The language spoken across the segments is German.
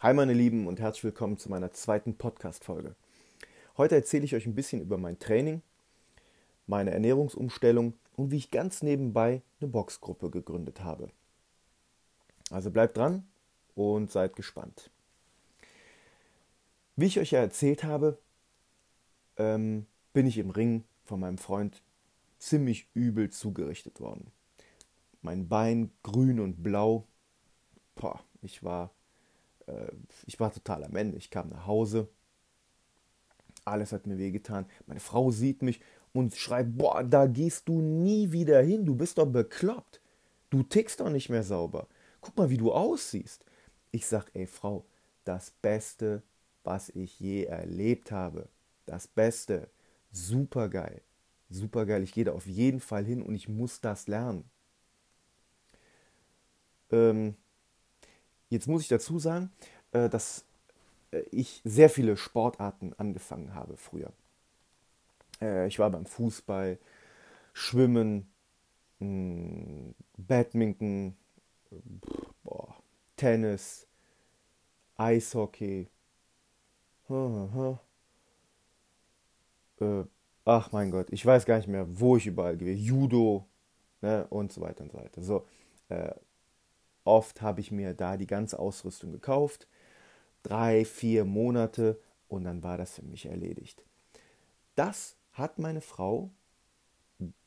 Hi meine Lieben und herzlich willkommen zu meiner zweiten Podcast-Folge. Heute erzähle ich euch ein bisschen über mein Training, meine Ernährungsumstellung und wie ich ganz nebenbei eine Boxgruppe gegründet habe. Also bleibt dran und seid gespannt. Wie ich euch ja erzählt habe, ähm, bin ich im Ring von meinem Freund ziemlich übel zugerichtet worden. Mein Bein grün und blau. Boah, ich war äh, ich war total am Ende. Ich kam nach Hause, alles hat mir wehgetan. Meine Frau sieht mich und schreit, boah, da gehst du nie wieder hin, du bist doch bekloppt. Du tickst doch nicht mehr sauber. Guck mal, wie du aussiehst. Ich sag, ey Frau, das Beste, was ich je erlebt habe. Das Beste. Super geil. Super geil. Ich gehe da auf jeden Fall hin und ich muss das lernen. Ähm, Jetzt muss ich dazu sagen, äh, dass äh, ich sehr viele Sportarten angefangen habe früher. Äh, ich war beim Fußball, Schwimmen, Badminton, boah, Tennis, Eishockey. ach mein Gott, ich weiß gar nicht mehr, wo ich überall gehe. Judo ne, und so weiter und so weiter. So, Oft habe ich mir da die ganze Ausrüstung gekauft, drei, vier Monate und dann war das für mich erledigt. Das hat meine Frau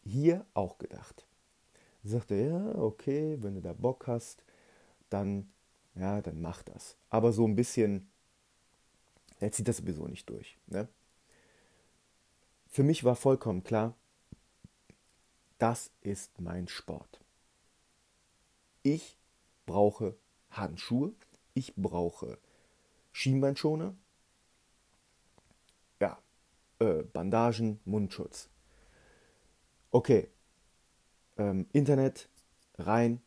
hier auch gedacht. Sie sagte, ja, okay, wenn du da Bock hast, dann, ja, dann mach das. Aber so ein bisschen, er zieht das sowieso nicht durch. Ne? Für mich war vollkommen klar, das ist mein Sport. Ich brauche Handschuhe, ich brauche Schienbeinschoner, ja, äh, Bandagen, Mundschutz. Okay, ähm, Internet rein,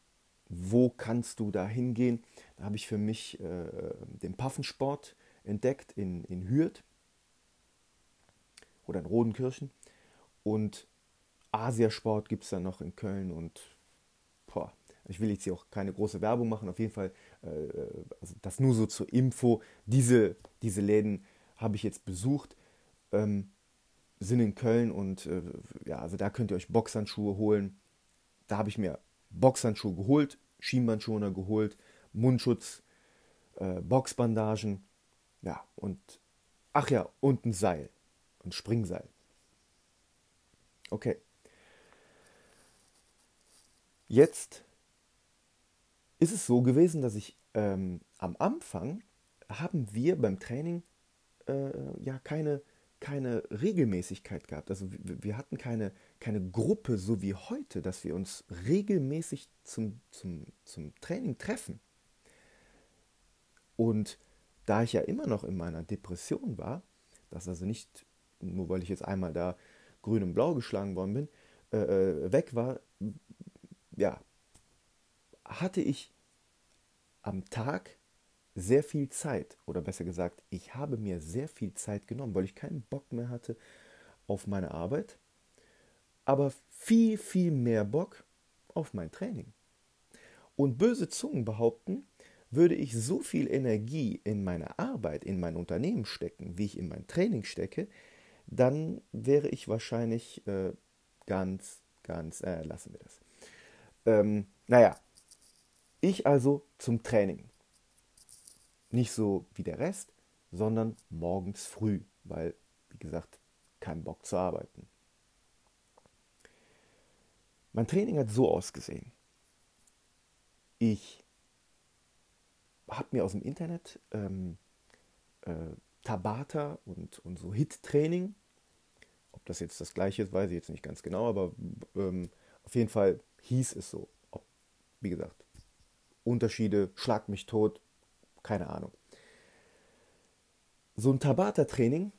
wo kannst du da hingehen? Da habe ich für mich äh, den Paffensport entdeckt in, in Hürth oder in Rodenkirchen und Asiasport gibt es dann noch in Köln und boah, ich will jetzt hier auch keine große Werbung machen, auf jeden Fall, äh, also das nur so zur Info. Diese, diese Läden habe ich jetzt besucht, ähm, sind in Köln und äh, ja, also da könnt ihr euch Boxhandschuhe holen. Da habe ich mir Boxhandschuhe geholt, Schienbandschoner geholt, Mundschutz, äh, Boxbandagen, ja, und ach ja, und ein Seil, ein Springseil. Okay. Jetzt ist es so gewesen, dass ich ähm, am Anfang haben wir beim Training äh, ja keine, keine Regelmäßigkeit gehabt. Also wir, hatten keine, keine Gruppe so wie heute, dass wir uns regelmäßig zum, zum, zum Training treffen. Und da ich ja immer noch in meiner Depression war, das also nicht nur weil ich jetzt einmal da grün und blau geschlagen worden bin, äh, äh weg war, ja, hatte ich am Tag sehr viel Zeit, oder besser gesagt, ich habe mir sehr viel Zeit genommen, weil ich keinen Bock mehr hatte auf meine Arbeit, aber viel, viel mehr Bock auf mein Training. Und böse Zungen behaupten, würde ich so viel Energie in meine Arbeit, in mein Unternehmen stecken, wie ich in mein Training stecke, dann wäre ich wahrscheinlich äh, ganz, ganz, äh, lassen wir das. Ähm, naja, ich also zum Training. Nicht so wie der Rest, sondern morgens früh, weil, wie gesagt, kein Bock zu arbeiten. Mein Training hat so ausgesehen. Ich habe mir aus dem Internet ähm, äh, Tabata und, und so Hit-Training, ob das jetzt das gleiche ist, weiß ich jetzt nicht ganz genau, aber ähm, auf jeden Fall hieß es so. Wie gesagt, Unterschiede, schlag mich tot, keine Ahnung. So ein Tabata-Training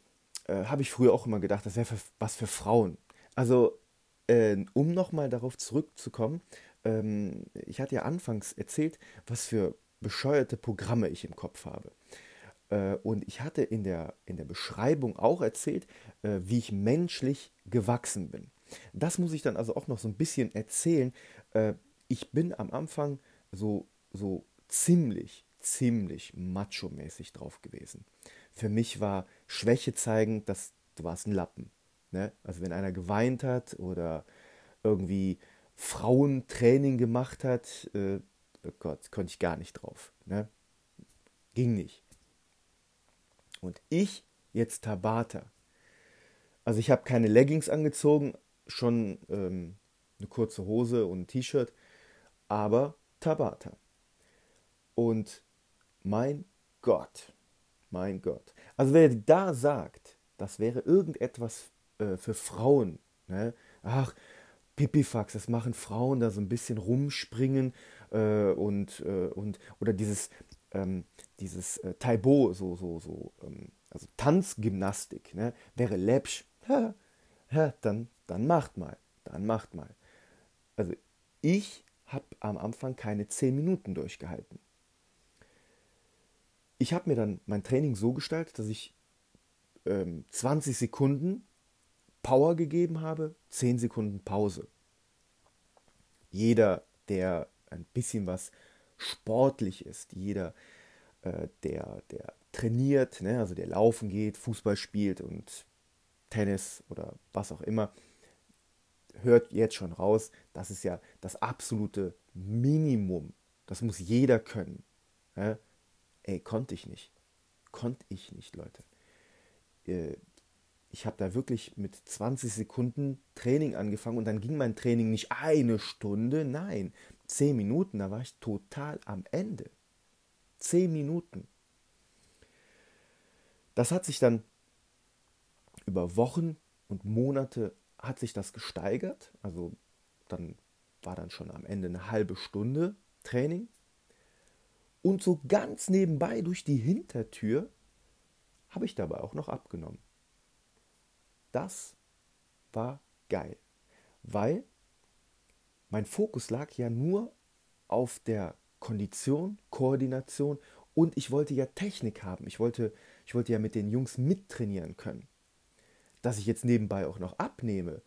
äh, habe ich früher auch immer gedacht, das wäre was für Frauen. Also, äh, um nochmal darauf zurückzukommen, ähm, ich hatte ja anfangs erzählt, was für bescheuerte Programme ich im Kopf habe. Äh, und ich hatte in der, in der Beschreibung auch erzählt, äh, wie ich menschlich gewachsen bin. Das muss ich dann also auch noch so ein bisschen erzählen. Äh, ich bin am Anfang so so ziemlich, ziemlich macho-mäßig drauf gewesen. Für mich war Schwäche zeigen, dass du warst ein Lappen. Ne? Also wenn einer geweint hat oder irgendwie Frauentraining gemacht hat, äh, oh Gott, konnte ich gar nicht drauf. Ne? Ging nicht. Und ich jetzt Tabata. Also ich habe keine Leggings angezogen, schon ähm, eine kurze Hose und ein T-Shirt, aber Tabata. Und mein Gott, mein Gott. Also wer da sagt, das wäre irgendetwas äh, für Frauen, ne? ach, Pipifax, das machen Frauen da so ein bisschen rumspringen äh, und, äh, und oder dieses, ähm, dieses äh, Taibo, so, so, so, ähm, also Tanzgymnastik, ne? wäre läppsch, ha, ha, dann, dann macht mal, dann macht mal. Also ich habe am Anfang keine 10 Minuten durchgehalten. Ich habe mir dann mein Training so gestaltet, dass ich ähm, 20 Sekunden Power gegeben habe, 10 Sekunden Pause. Jeder, der ein bisschen was sportlich ist, jeder, äh, der, der trainiert, ne, also der laufen geht, Fußball spielt und Tennis oder was auch immer, hört jetzt schon raus, das ist ja das absolute Minimum. Das muss jeder können. Ja? Ey, konnte ich nicht. Konnte ich nicht, Leute. Äh, ich habe da wirklich mit 20 Sekunden Training angefangen und dann ging mein Training nicht eine Stunde, nein, 10 Minuten, da war ich total am Ende. 10 Minuten. Das hat sich dann über Wochen und Monate hat sich das gesteigert. Also dann war dann schon am Ende eine halbe Stunde Training. Und so ganz nebenbei durch die Hintertür habe ich dabei auch noch abgenommen. Das war geil, weil mein Fokus lag ja nur auf der Kondition, Koordination und ich wollte ja Technik haben. Ich wollte, ich wollte ja mit den Jungs mittrainieren können. Dass ich jetzt nebenbei auch noch abnehme,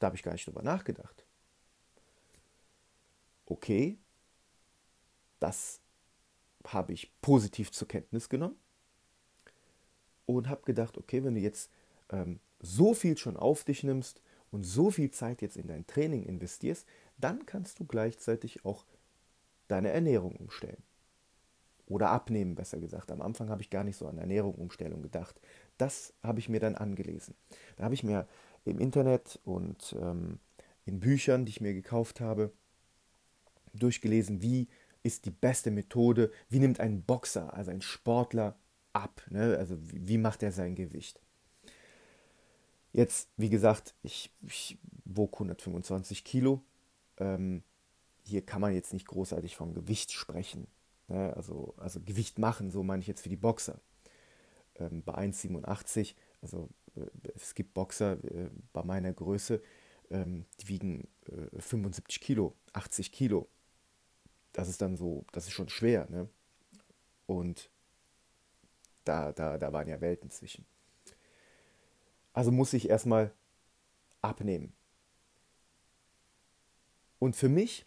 da habe ich gar nicht drüber nachgedacht. Okay, das habe ich positiv zur Kenntnis genommen und habe gedacht, okay, wenn du jetzt ähm, so viel schon auf dich nimmst und so viel Zeit jetzt in dein Training investierst, dann kannst du gleichzeitig auch deine Ernährung umstellen. Oder abnehmen, besser gesagt. Am Anfang habe ich gar nicht so an Ernährung Umstellung gedacht. Das habe ich mir dann angelesen. Da habe ich mir im Internet und ähm, in Büchern, die ich mir gekauft habe, durchgelesen, wie ist die beste Methode, wie nimmt ein Boxer, also ein Sportler ab, ne? also wie, macht er sein Gewicht. Jetzt, wie gesagt, ich, ich wog 125 Kilo. Ähm, hier kann man jetzt nicht großartig vom Gewicht sprechen. Ne? Also, also Gewicht machen, so meine ich jetzt für die Boxer. Ähm, bei 1,87, also äh, es gibt Boxer äh, bei meiner Größe, ähm, die wiegen äh, 75 Kilo, 80 Kilo. Das ist dann so, das ist schon schwer. Ne? Und da, da, da waren ja Welten zwischen. Also muss ich erstmal abnehmen. Und für mich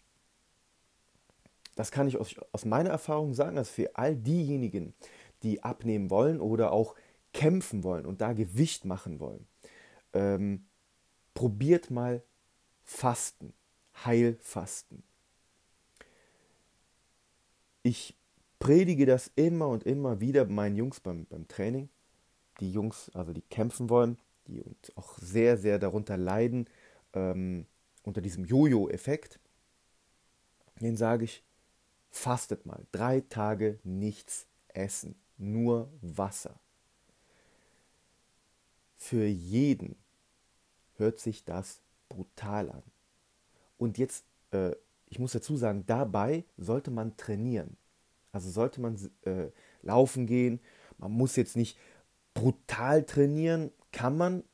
das kann ich aus, aus meiner Erfahrung sagen, dass für all diejenigen, die abnehmen wollen oder auch kämpfen wollen und da Gewicht machen wollen, ähm, probiert mal Fasten, Heilfasten. Ich predige das immer und immer wieder meinen Jungs beim, beim Training. Die Jungs, also die kämpfen wollen, die und auch sehr, sehr darunter leiden, ähm, unter diesem Jojo-Effekt, den sage ich, Fastet mal. Drei Tage nichts essen. Nur Wasser. Für jeden hört sich das brutal an. Und jetzt, äh, ich muss dazu sagen, dabei sollte man trainieren. Also sollte man äh, laufen gehen. Man muss jetzt nicht brutal trainieren, kann man,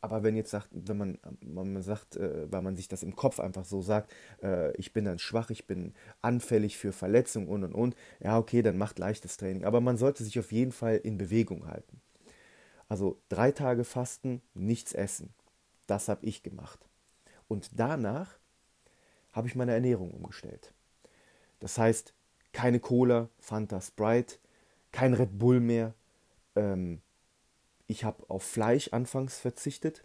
aber wenn jetzt sagt, wenn man, wenn man sagt, äh, weil man sich das im Kopf einfach so sagt, äh, ich bin dann schwach, ich bin anfällig für Verletzungen und und und, ja, okay, dann macht leichtes Training. Aber man sollte sich auf jeden Fall in Bewegung halten. Also drei Tage Fasten, nichts essen. Das habe ich gemacht. Und danach habe ich meine Ernährung umgestellt. Das heißt, keine Cola, Fanta, Sprite, kein Red Bull mehr. Ähm, ich habe auf Fleisch anfangs verzichtet,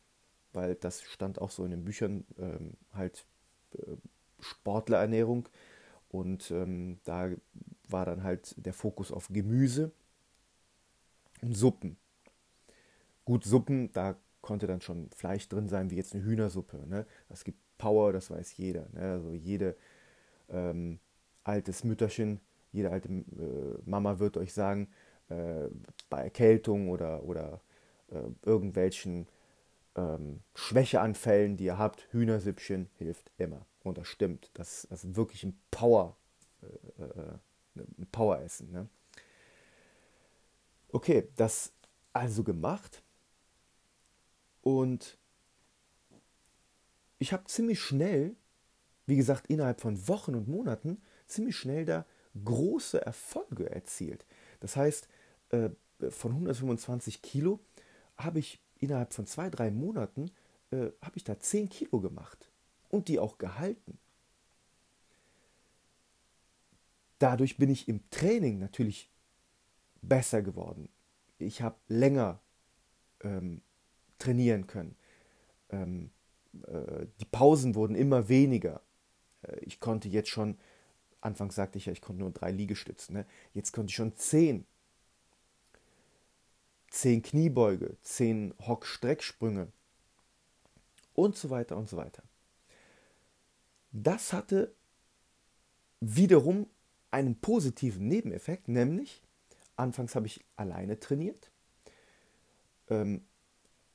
weil das stand auch so in den Büchern ähm, halt äh, Sportlerernährung. Und ähm, da war dann halt der Fokus auf Gemüse und Suppen. Gut, Suppen, da konnte dann schon Fleisch drin sein, wie jetzt eine Hühnersuppe. Ne? Das gibt Power, das weiß jeder. Ne? Also jede ähm, altes Mütterchen, jede alte äh, Mama wird euch sagen, äh, bei Erkältung oder, oder äh, irgendwelchen ähm, Schwächeanfällen, die ihr habt, Hühnersüppchen hilft immer. Und das stimmt. Das, das ist wirklich ein Power, äh, äh ein Poweressen. Ne? Okay, das also gemacht. Und ich habe ziemlich schnell, wie gesagt, innerhalb von Wochen und Monaten, ziemlich schnell da große Erfolge erzielt. Das heißt, äh, von 125 Kilo habe ich innerhalb von zwei, drei Monaten äh, habe ich da 10 Kilo gemacht und die auch gehalten. Dadurch bin ich im Training natürlich besser geworden. Ich habe länger ähm, trainieren können. Ähm, äh, die Pausen wurden immer weniger. Äh, ich konnte jetzt schon, anfangs sagte ich ja, ich konnte nur drei Liegestützen. Ne? Jetzt konnte ich schon zehn. Zehn Kniebeuge, zehn Hock-Strecksprünge und so weiter und so weiter. Das hatte wiederum einen positiven Nebeneffekt, nämlich anfangs habe ich alleine trainiert. Ähm,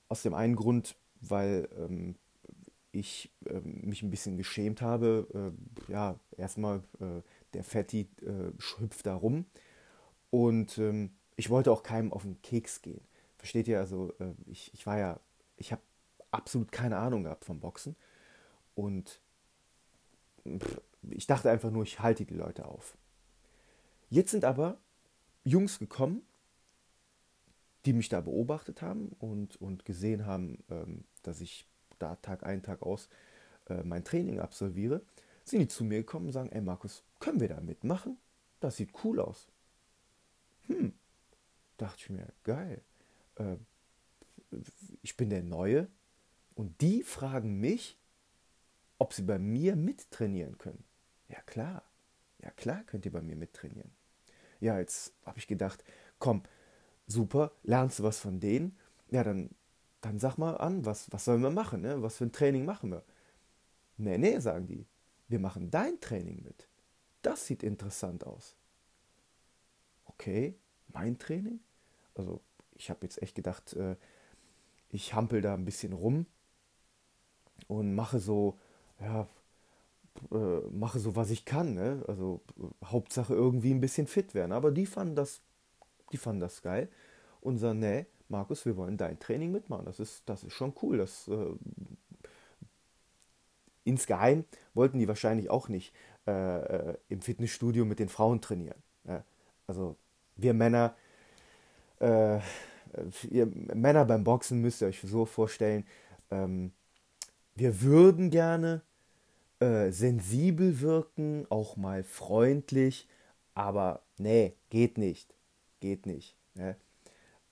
aus dem einen Grund, weil ähm, ich äh, mich ein bisschen geschämt habe. Äh, ja, erstmal äh, der Fetti äh, hüpft da rum und ähm, ich wollte auch keinem auf den Keks gehen. Versteht ihr? Also äh, ich, ich war ja, ich habe absolut keine Ahnung gehabt vom Boxen und pff, ich dachte einfach nur, ich halte die Leute auf. Jetzt sind aber Jungs gekommen, die mich da beobachtet haben und, und gesehen haben, ähm, dass ich da Tag ein, Tag aus äh, mein Training absolviere, sind die zu mir gekommen und sagen, ey Markus, können wir da mitmachen? Das sieht cool aus. Hm, dachte ich mir, geil. Äh, ich bin der Neue und die fragen mich, ob sie bei mir mittrainieren können. Ja klar, ja klar könnt ihr bei mir mittrainieren. Ja, jetzt habe ich gedacht, komm, super, lernst du was von denen? Ja, dann, dann sag mal an, was, was sollen wir machen? Ne? Was für ein Training machen wir? Nee, nee, sagen die. Wir machen dein Training mit. Das sieht interessant aus. Okay, mein Training? Also, ich habe jetzt echt gedacht, äh, ich hampel da ein bisschen rum und mache so, ja, äh, mache so, was ich kann. Ne? Also, Hauptsache irgendwie ein bisschen fit werden. Aber die fanden das die fanden das geil und sagen, nee, Markus, wir wollen dein Training mitmachen. Das ist, das ist schon cool. Das, äh, insgeheim wollten die wahrscheinlich auch nicht äh, äh im Fitnessstudio mit den Frauen trainieren. Ja? Also wir Männer, äh, ihr Männer beim Boxen müsst ihr euch so vorstellen, ähm, wir würden gerne äh, sensibel wirken, auch mal freundlich, aber nee, geht nicht geht nicht. Ne?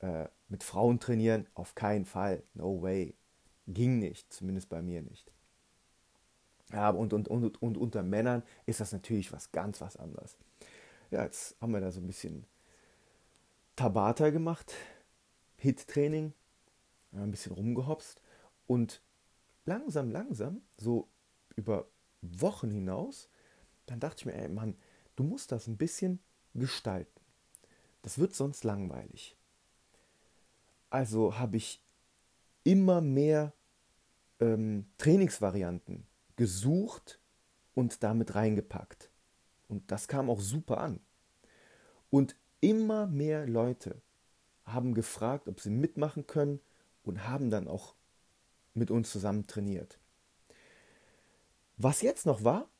Äh, mit Frauen trainieren, auf keinen Fall. No way. Ging nicht, zumindest bei mir nicht. Ja, und, und, und, und unter Männern ist das natürlich was ganz was anderes. Ja, jetzt haben wir da so ein bisschen Tabata gemacht, Hit-Training, ein bisschen rumgehopst und langsam, langsam, so über Wochen hinaus, dann dachte ich mir, ey Mann, du musst das ein bisschen gestalten. Das wird sonst langweilig. Also habe ich immer mehr ähm, Trainingsvarianten gesucht und damit reingepackt. Und das kam auch super an. Und immer mehr Leute haben gefragt, ob sie mitmachen können und haben dann auch mit uns zusammen trainiert. Was jetzt noch war,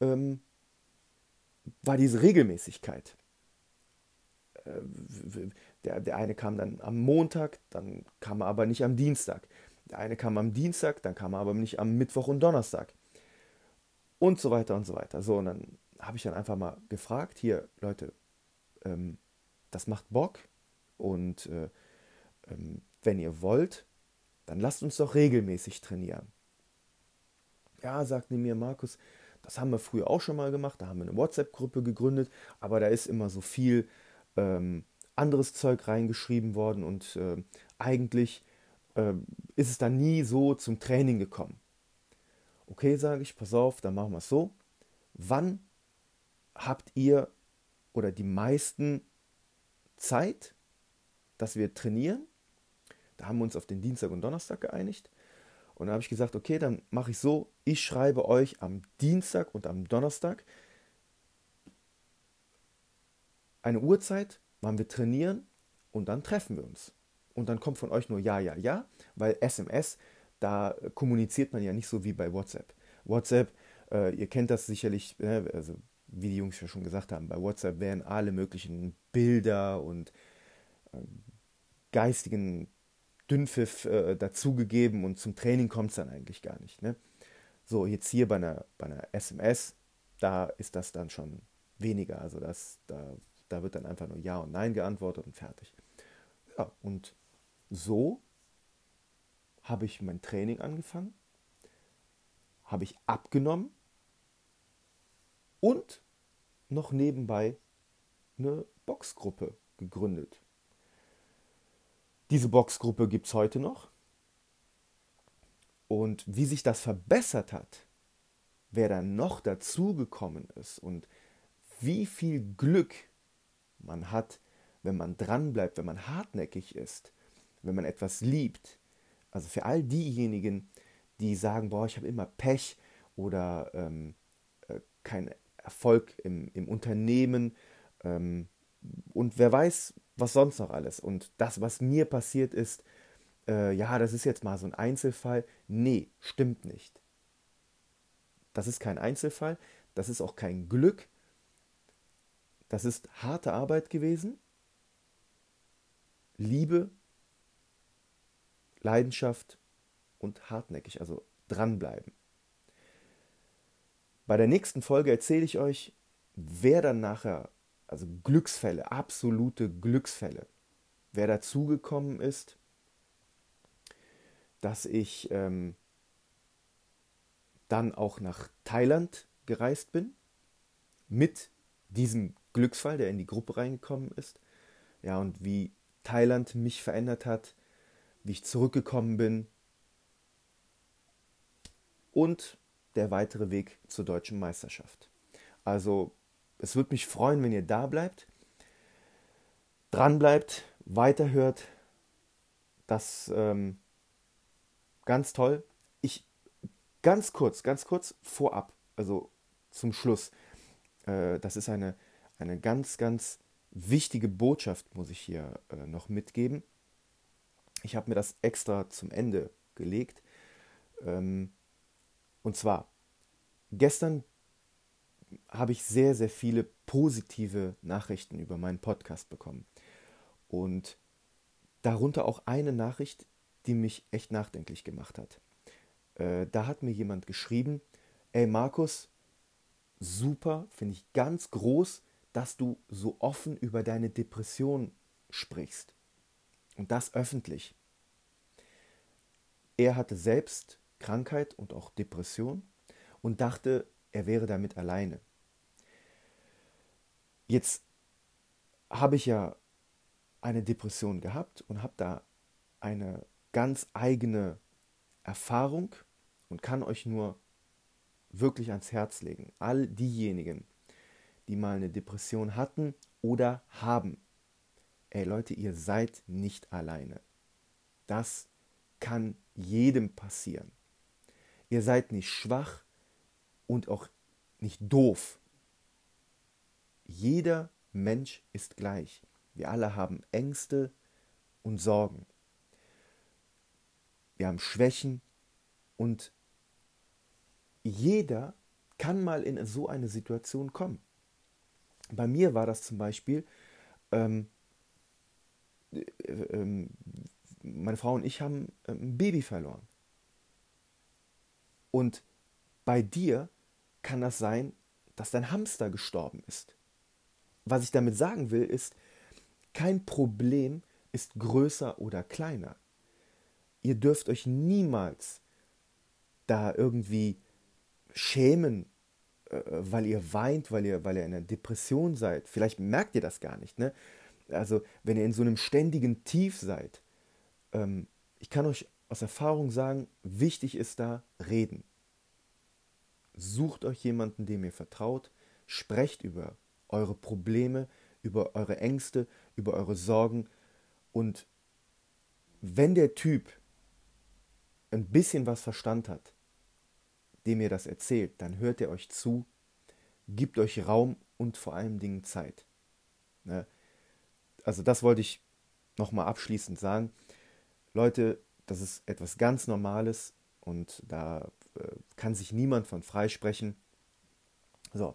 ähm, war diese Regelmäßigkeit. Äh, der, der eine kam dann am Montag, dann kam er aber nicht am Dienstag. Der eine kam am Dienstag, dann kam er aber nicht am Mittwoch und Donnerstag. Und so weiter und so weiter. So, und dann habe ich dann einfach mal gefragt, hier Leute, ähm, das macht Bock und äh, ähm, wenn ihr wollt, dann lasst uns doch regelmäßig trainieren. Ja, sagte mir Markus, das haben wir früher auch schon mal gemacht, da haben wir eine WhatsApp-Gruppe gegründet, aber da ist immer so viel ähm, anderes Zeug reingeschrieben worden und äh, eigentlich äh, ist es dann nie so zum Training gekommen. Okay, sage ich, pass auf, dann machen wir es so. Wann habt ihr oder die meisten Zeit, dass wir trainieren? Da haben wir uns auf den Dienstag und Donnerstag geeinigt. Und da habe ich gesagt, okay, dann mache ich so, ich schreibe euch am Dienstag und am Donnerstag eine Uhrzeit, wann wir trainieren und dann treffen wir uns. Und dann kommt von euch nur ja, ja, ja, weil SMS, da kommuniziert man ja nicht so wie bei WhatsApp. WhatsApp, äh, ihr kennt das sicherlich, äh, also wie die Jungs ja schon gesagt haben, bei WhatsApp werden alle möglichen Bilder und äh, geistigen Dünnpfiff äh, dazugegeben und zum Training kommt es dann eigentlich gar nicht. Ne? So, jetzt hier bei einer, bei einer SMS, da ist das dann schon weniger. Also das, da, da wird dann einfach nur Ja und Nein geantwortet und fertig. Ja, und so habe ich mein Training angefangen, habe ich abgenommen und noch nebenbei eine Boxgruppe gegründet. Diese Boxgruppe gibt es heute noch. Und wie sich das verbessert hat, wer da noch dazugekommen ist und wie viel Glück man hat, wenn man dranbleibt, wenn man hartnäckig ist, wenn man etwas liebt. Also für all diejenigen, die sagen, boah, ich habe immer Pech oder ähm, äh, keinen Erfolg im, im Unternehmen ähm, und wer weiß, was sonst noch alles. Und das, was mir passiert ist, äh, ja, das ist jetzt mal so ein Einzelfall. Nee, stimmt nicht. Das ist kein Einzelfall, das ist auch kein Glück. Das ist harte Arbeit gewesen. Liebe, Leidenschaft und hartnäckig, also dranbleiben. Bei der nächsten Folge erzähle ich euch, wer dann nachher also Glücksfälle, absolute Glücksfälle. Wer dazugekommen ist, dass ich ähm, dann auch nach Thailand gereist bin, mit diesem Glücksfall, der in die Gruppe reingekommen ist. Ja, und wie Thailand mich verändert hat, wie ich zurückgekommen bin und der weitere Weg zur deutschen Meisterschaft. Also es würde mich freuen, wenn ihr da bleibt, dran bleibt, weiterhört. Das ähm, ganz toll. Ich ganz kurz, ganz kurz vorab, also zum Schluss. Äh, das ist eine, eine ganz, ganz wichtige Botschaft, muss ich hier äh, noch mitgeben. Ich habe mir das extra zum Ende gelegt. Ähm, und zwar, gestern habe ich sehr, sehr viele positive Nachrichten über meinen Podcast bekommen. Und darunter auch eine Nachricht, die mich echt nachdenklich gemacht hat. Äh, da hat mir jemand geschrieben, ey Markus, super, finde ich ganz groß, dass du so offen über deine Depression sprichst. Und das öffentlich. Er hatte selbst Krankheit und auch Depression und dachte, er wäre damit alleine. Jetzt habe ich ja eine Depression gehabt und habe da eine ganz eigene Erfahrung und kann euch nur wirklich ans Herz legen. All diejenigen, die mal eine Depression hatten oder haben. Ey Leute, ihr seid nicht alleine. Das kann jedem passieren. Ihr seid nicht schwach, und auch nicht doof. Jeder Mensch ist gleich. Wir alle haben Ängste und Sorgen. Wir haben Schwächen und jeder kann mal in so eine Situation kommen. Bei mir war das zum Beispiel, ähm, äh, äh, meine Frau und ich haben ähm, ein Baby verloren. Und bei dir kann das sein, dass dein Hamster gestorben ist. Was ich damit sagen will, ist, kein Problem ist größer oder kleiner. Ihr dürft euch niemals da irgendwie schämen, äh, weil ihr weint, weil ihr, weil ihr in einer Depression seid. Vielleicht merkt ihr das gar nicht. Ne? Also wenn ihr in so einem ständigen Tief seid, ähm, ich kann euch aus Erfahrung sagen, wichtig ist da reden. Sucht euch jemanden, dem ihr vertraut, sprecht über eure Probleme, über eure Ängste, über eure Sorgen und wenn der Typ ein bisschen was Verstand hat, dem ihr das erzählt, dann hört er euch zu, gibt euch Raum und vor allen Dingen Zeit. Ne? Also das wollte ich nochmal abschließend sagen. Leute, das ist etwas ganz Normales und da äh, kann sich niemand von freisprechen. So.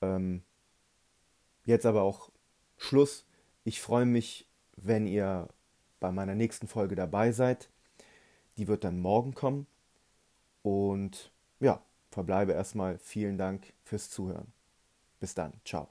Ähm, jetzt aber auch Schluss. Ich freue mich, wenn ihr bei meiner nächsten Folge dabei seid. Die wird dann morgen kommen. Und ja, verbleibe erstmal. Vielen Dank fürs Zuhören. Bis dann. Ciao.